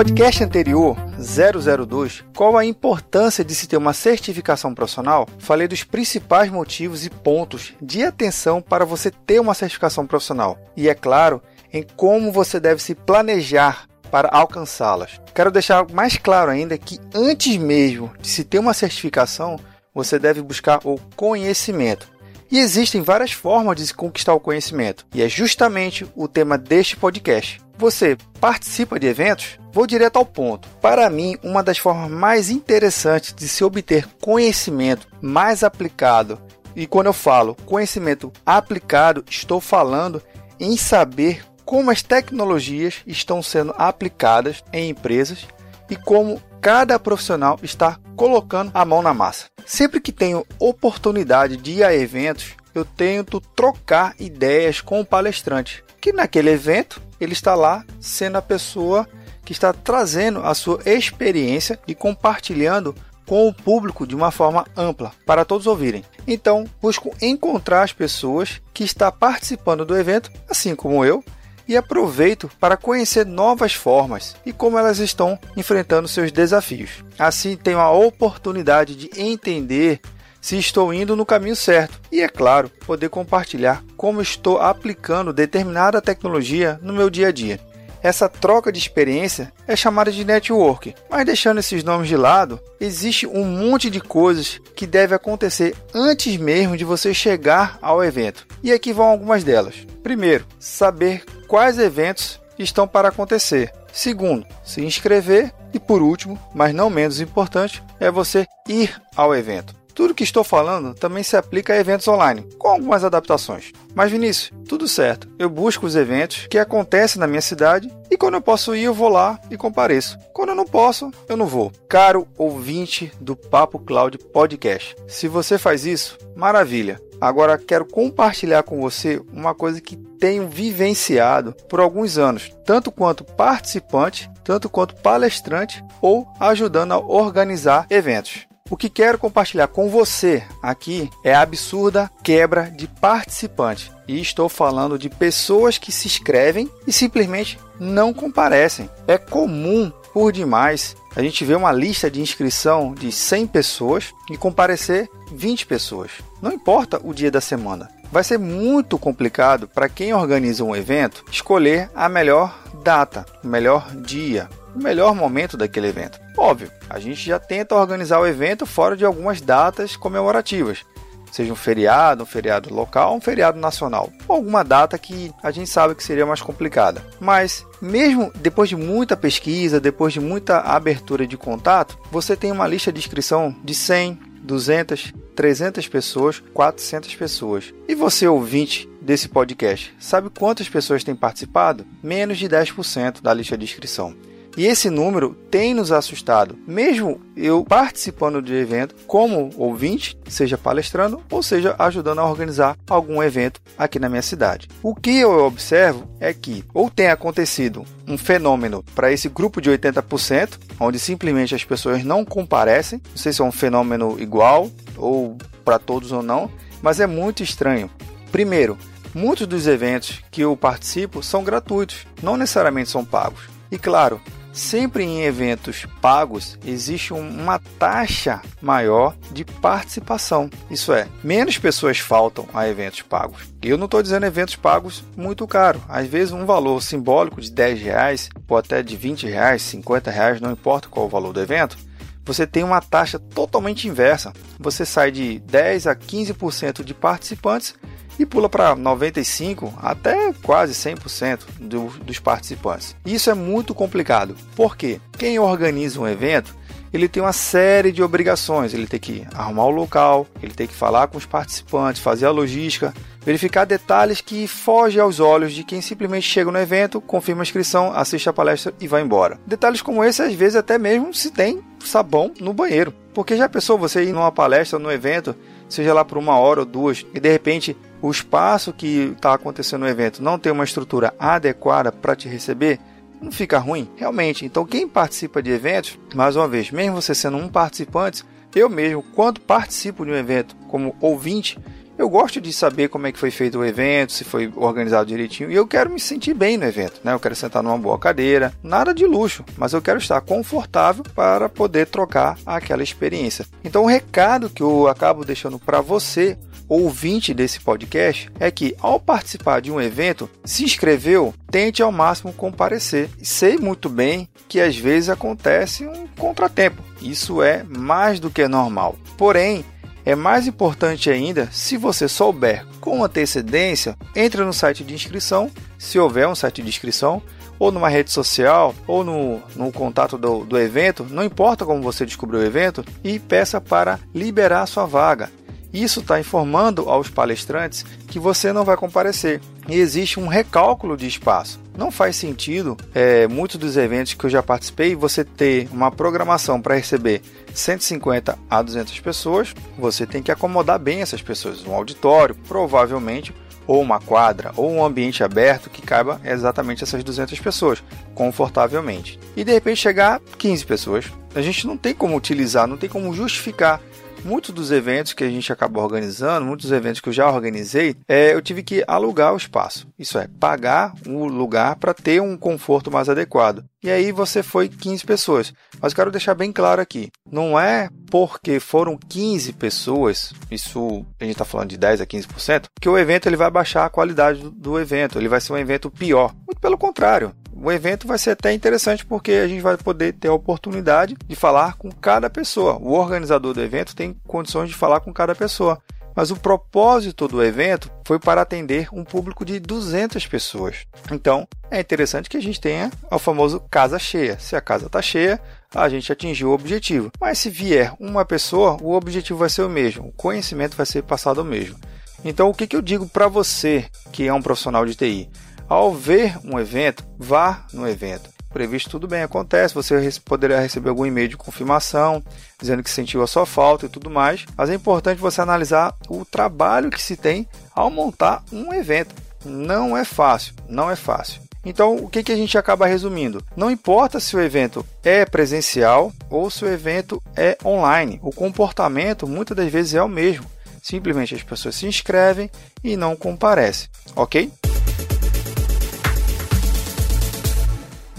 Podcast anterior, 002, qual a importância de se ter uma certificação profissional, falei dos principais motivos e pontos de atenção para você ter uma certificação profissional. E é claro, em como você deve se planejar para alcançá-las. Quero deixar mais claro ainda que antes mesmo de se ter uma certificação, você deve buscar o conhecimento. E existem várias formas de se conquistar o conhecimento, e é justamente o tema deste podcast. Você participa de eventos? Vou direto ao ponto. Para mim, uma das formas mais interessantes de se obter conhecimento mais aplicado, e quando eu falo conhecimento aplicado, estou falando em saber como as tecnologias estão sendo aplicadas em empresas e como cada profissional está colocando a mão na massa. Sempre que tenho oportunidade de ir a eventos, eu tento trocar ideias com o palestrante, que naquele evento ele está lá sendo a pessoa que está trazendo a sua experiência e compartilhando com o público de uma forma ampla para todos ouvirem. Então, busco encontrar as pessoas que estão participando do evento, assim como eu, e aproveito para conhecer novas formas e como elas estão enfrentando seus desafios. Assim, tenho a oportunidade de entender se estou indo no caminho certo e, é claro, poder compartilhar como estou aplicando determinada tecnologia no meu dia a dia. Essa troca de experiência é chamada de network, mas deixando esses nomes de lado, existe um monte de coisas que deve acontecer antes mesmo de você chegar ao evento. E aqui vão algumas delas. Primeiro, saber quais eventos estão para acontecer. Segundo, se inscrever. E por último, mas não menos importante, é você ir ao evento. Tudo que estou falando também se aplica a eventos online, com algumas adaptações. Mas Vinícius, tudo certo. Eu busco os eventos que acontecem na minha cidade e quando eu posso ir, eu vou lá e compareço. Quando eu não posso, eu não vou. Caro ouvinte do Papo Cloud Podcast, se você faz isso, maravilha. Agora quero compartilhar com você uma coisa que tenho vivenciado por alguns anos, tanto quanto participante, tanto quanto palestrante ou ajudando a organizar eventos. O que quero compartilhar com você aqui é a absurda quebra de participantes. E estou falando de pessoas que se inscrevem e simplesmente não comparecem. É comum por demais a gente ver uma lista de inscrição de 100 pessoas e comparecer 20 pessoas. Não importa o dia da semana. Vai ser muito complicado para quem organiza um evento escolher a melhor data, o melhor dia, o melhor momento daquele evento. Óbvio, a gente já tenta organizar o evento fora de algumas datas comemorativas, seja um feriado, um feriado local, um feriado nacional, ou alguma data que a gente sabe que seria mais complicada. Mas mesmo depois de muita pesquisa, depois de muita abertura de contato, você tem uma lista de inscrição de 100, 200, 300 pessoas, 400 pessoas. E você, ouvinte desse podcast, sabe quantas pessoas têm participado? Menos de 10% da lista de inscrição. E esse número tem nos assustado, mesmo eu participando de evento como ouvinte, seja palestrando ou seja ajudando a organizar algum evento aqui na minha cidade. O que eu observo é que ou tem acontecido um fenômeno para esse grupo de 80%, onde simplesmente as pessoas não comparecem, não sei se é um fenômeno igual ou para todos ou não, mas é muito estranho. Primeiro, muitos dos eventos que eu participo são gratuitos, não necessariamente são pagos. E claro, Sempre em eventos pagos existe uma taxa maior de participação. Isso é, menos pessoas faltam a eventos pagos. Eu não estou dizendo eventos pagos muito caro. Às vezes um valor simbólico de 10 reais, ou até de 20 reais, 50 reais, não importa qual o valor do evento, você tem uma taxa totalmente inversa. Você sai de 10 a 15% de participantes e pula para 95 até quase 100% do, dos participantes. Isso é muito complicado, porque quem organiza um evento ele tem uma série de obrigações. Ele tem que arrumar o local, ele tem que falar com os participantes, fazer a logística, verificar detalhes que fogem aos olhos de quem simplesmente chega no evento, confirma a inscrição, assiste a palestra e vai embora. Detalhes como esse, às vezes, até mesmo se tem sabão no banheiro. Porque já pensou você ir numa palestra, num evento, seja lá por uma hora ou duas, e de repente o espaço que está acontecendo no evento não tem uma estrutura adequada para te receber, não fica ruim, realmente. Então, quem participa de eventos, mais uma vez, mesmo você sendo um participante, eu mesmo, quando participo de um evento como ouvinte, eu gosto de saber como é que foi feito o evento, se foi organizado direitinho, e eu quero me sentir bem no evento, né? Eu quero sentar numa boa cadeira, nada de luxo, mas eu quero estar confortável para poder trocar aquela experiência. Então, o recado que eu acabo deixando para você ouvinte desse podcast é que, ao participar de um evento, se inscreveu, tente ao máximo comparecer. Sei muito bem que às vezes acontece um contratempo. Isso é mais do que normal. Porém, é mais importante ainda, se você souber com antecedência, entre no site de inscrição, se houver um site de inscrição, ou numa rede social, ou no, no contato do, do evento, não importa como você descobriu o evento, e peça para liberar sua vaga. Isso está informando aos palestrantes que você não vai comparecer e existe um recálculo de espaço. Não faz sentido, é, muitos dos eventos que eu já participei, você ter uma programação para receber 150 a 200 pessoas, você tem que acomodar bem essas pessoas. Um auditório, provavelmente, ou uma quadra, ou um ambiente aberto que caiba exatamente essas 200 pessoas, confortavelmente. E de repente chegar 15 pessoas. A gente não tem como utilizar, não tem como justificar muitos dos eventos que a gente acaba organizando, muitos dos eventos que eu já organizei, é, eu tive que alugar o espaço. Isso é, pagar o lugar para ter um conforto mais adequado. E aí você foi 15 pessoas. Mas eu quero deixar bem claro aqui: não é porque foram 15 pessoas, isso a gente está falando de 10 a 15%, que o evento ele vai baixar a qualidade do evento, ele vai ser um evento pior. Muito pelo contrário, o evento vai ser até interessante porque a gente vai poder ter a oportunidade de falar com cada pessoa. O organizador do evento tem condições de falar com cada pessoa. Mas o propósito do evento foi para atender um público de 200 pessoas. Então, é interessante que a gente tenha o famoso casa cheia. Se a casa está cheia, a gente atingiu o objetivo. Mas se vier uma pessoa, o objetivo vai ser o mesmo, o conhecimento vai ser passado o mesmo. Então, o que, que eu digo para você que é um profissional de TI? Ao ver um evento, vá no evento. Previsto tudo bem, acontece. Você poderá receber algum e-mail de confirmação dizendo que sentiu a sua falta e tudo mais. Mas é importante você analisar o trabalho que se tem ao montar um evento. Não é fácil, não é fácil. Então, o que, que a gente acaba resumindo? Não importa se o evento é presencial ou se o evento é online, o comportamento muitas das vezes é o mesmo. Simplesmente as pessoas se inscrevem e não comparecem, ok?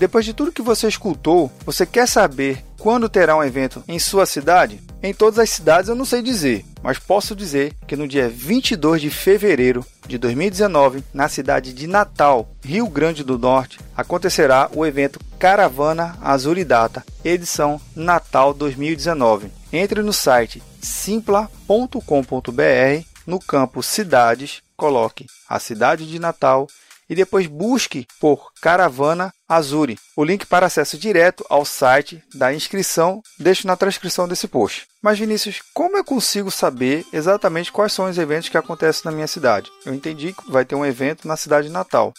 Depois de tudo que você escutou, você quer saber quando terá um evento em sua cidade? Em todas as cidades eu não sei dizer, mas posso dizer que no dia 22 de fevereiro de 2019, na cidade de Natal, Rio Grande do Norte, acontecerá o evento Caravana Azuridata, edição Natal 2019. Entre no site simpla.com.br, no campo Cidades, coloque a cidade de Natal e depois busque por Caravana Azuri. O link para acesso direto ao site da inscrição deixo na transcrição desse post. Mas Vinícius, como eu consigo saber exatamente quais são os eventos que acontecem na minha cidade? Eu entendi que vai ter um evento na cidade de Natal.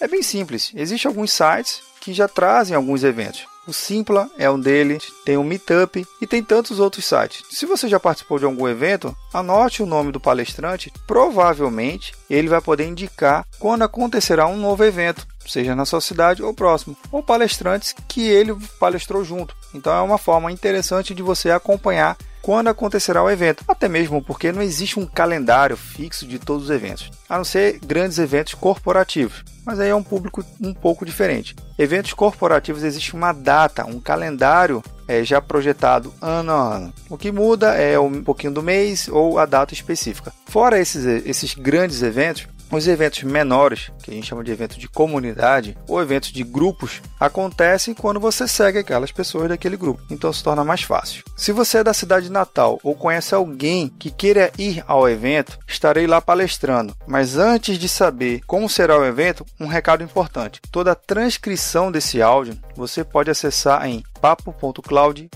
É bem simples, existem alguns sites que já trazem alguns eventos. O Simpla é um deles, tem o Meetup e tem tantos outros sites. Se você já participou de algum evento, anote o nome do palestrante, provavelmente ele vai poder indicar quando acontecerá um novo evento, seja na sua cidade ou próximo, ou palestrantes que ele palestrou junto. Então é uma forma interessante de você acompanhar quando acontecerá o evento, até mesmo porque não existe um calendário fixo de todos os eventos, a não ser grandes eventos corporativos, mas aí é um público um pouco diferente. Eventos corporativos existe uma data, um calendário é, já projetado ano a ano. O que muda é um pouquinho do mês ou a data específica. Fora esses, esses grandes eventos, os eventos menores, que a gente chama de evento de comunidade, ou eventos de grupos, acontecem quando você segue aquelas pessoas daquele grupo. Então se torna mais fácil. Se você é da cidade de Natal ou conhece alguém que queira ir ao evento, estarei lá palestrando. Mas antes de saber como será o evento, um recado importante. Toda a transcrição desse áudio você pode acessar em papo.cloud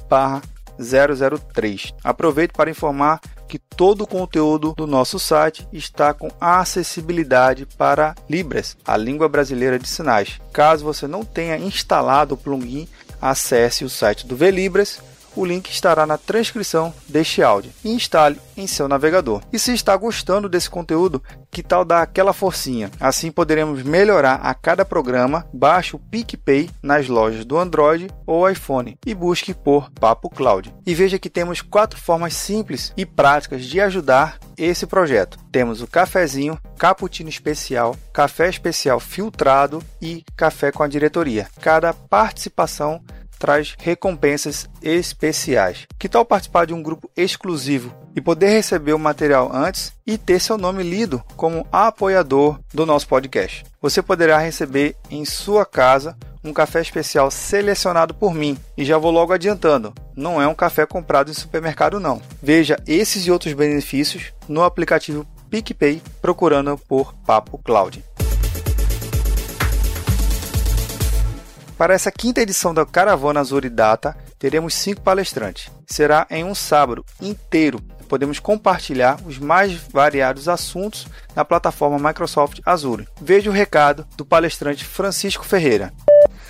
003. Aproveito para informar que todo o conteúdo do nosso site está com acessibilidade para Libras, a língua brasileira de sinais. Caso você não tenha instalado o plugin, acesse o site do Velibras o link estará na transcrição deste áudio e instale em seu navegador. E se está gostando desse conteúdo, que tal dar aquela forcinha? Assim poderemos melhorar a cada programa. Baixe o PicPay nas lojas do Android ou iPhone e busque por Papo Cloud. E veja que temos quatro formas simples e práticas de ajudar esse projeto. Temos o cafezinho, cappuccino especial, café especial filtrado e café com a diretoria. Cada participação traz recompensas especiais. Que tal participar de um grupo exclusivo e poder receber o material antes e ter seu nome lido como apoiador do nosso podcast? Você poderá receber em sua casa um café especial selecionado por mim. E já vou logo adiantando, não é um café comprado em supermercado não. Veja esses e outros benefícios no aplicativo PicPay procurando por Papo Cloud. Para essa quinta edição da Caravana Azul Data, teremos cinco palestrantes. Será em um sábado inteiro. Podemos compartilhar os mais variados assuntos na plataforma Microsoft Azure. Veja o recado do palestrante Francisco Ferreira.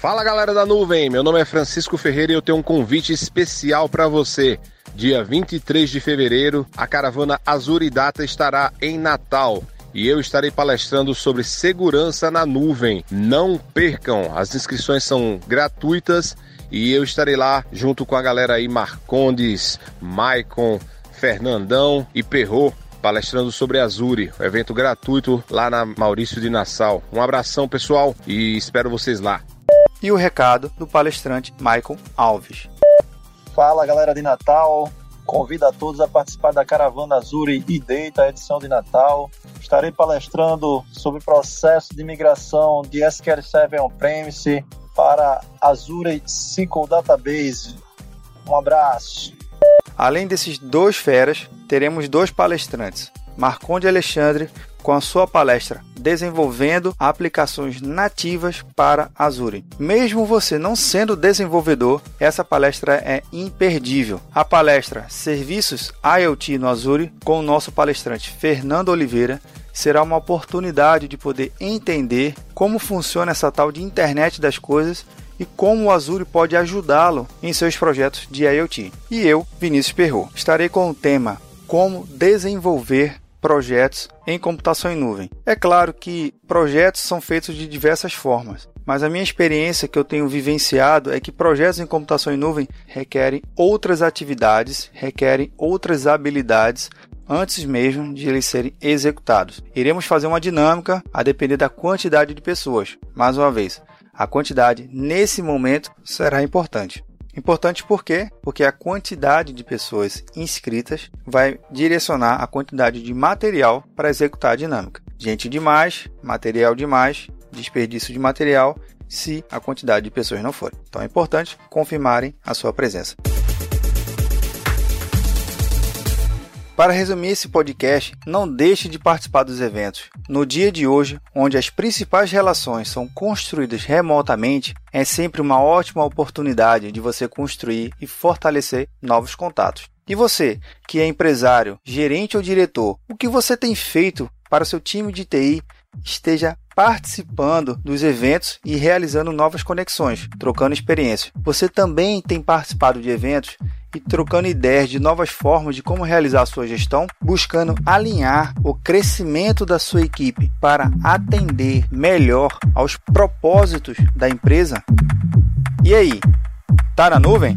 Fala galera da nuvem, meu nome é Francisco Ferreira e eu tenho um convite especial para você. Dia 23 de fevereiro, a caravana Azure Data estará em Natal e eu estarei palestrando sobre segurança na nuvem. Não percam, as inscrições são gratuitas e eu estarei lá junto com a galera aí Marcondes, Maicon, Fernandão e Perro palestrando sobre Azure, um evento gratuito lá na Maurício de Nassau. Um abração, pessoal, e espero vocês lá. E o recado do palestrante Maicon Alves. Fala, galera de Natal. Convido a todos a participar da Caravana Azure e Data, edição de Natal. Estarei palestrando sobre o processo de migração de SQL Server On-Premise para Azure SQL Database. Um abraço. Além desses dois feras, teremos dois palestrantes. Marconde Alexandre com a sua palestra Desenvolvendo aplicações nativas para Azure. Mesmo você não sendo desenvolvedor, essa palestra é imperdível. A palestra Serviços IoT no Azure com o nosso palestrante Fernando Oliveira será uma oportunidade de poder entender como funciona essa tal de internet das coisas e como o Azure pode ajudá-lo em seus projetos de IoT. E eu, Vinícius Perro, estarei com o tema Como desenvolver projetos em computação em nuvem. É claro que projetos são feitos de diversas formas, mas a minha experiência que eu tenho vivenciado é que projetos em computação em nuvem requerem outras atividades, requerem outras habilidades antes mesmo de eles serem executados. Iremos fazer uma dinâmica a depender da quantidade de pessoas. Mais uma vez, a quantidade nesse momento será importante. Importante por quê? Porque a quantidade de pessoas inscritas vai direcionar a quantidade de material para executar a dinâmica. Gente demais, material demais, desperdício de material se a quantidade de pessoas não for. Então é importante confirmarem a sua presença. Para resumir esse podcast, não deixe de participar dos eventos. No dia de hoje, onde as principais relações são construídas remotamente, é sempre uma ótima oportunidade de você construir e fortalecer novos contatos. E você, que é empresário, gerente ou diretor, o que você tem feito para seu time de TI esteja participando dos eventos e realizando novas conexões, trocando experiências. Você também tem participado de eventos e trocando ideias de novas formas de como realizar a sua gestão, buscando alinhar o crescimento da sua equipe para atender melhor aos propósitos da empresa? E aí, tá na nuvem?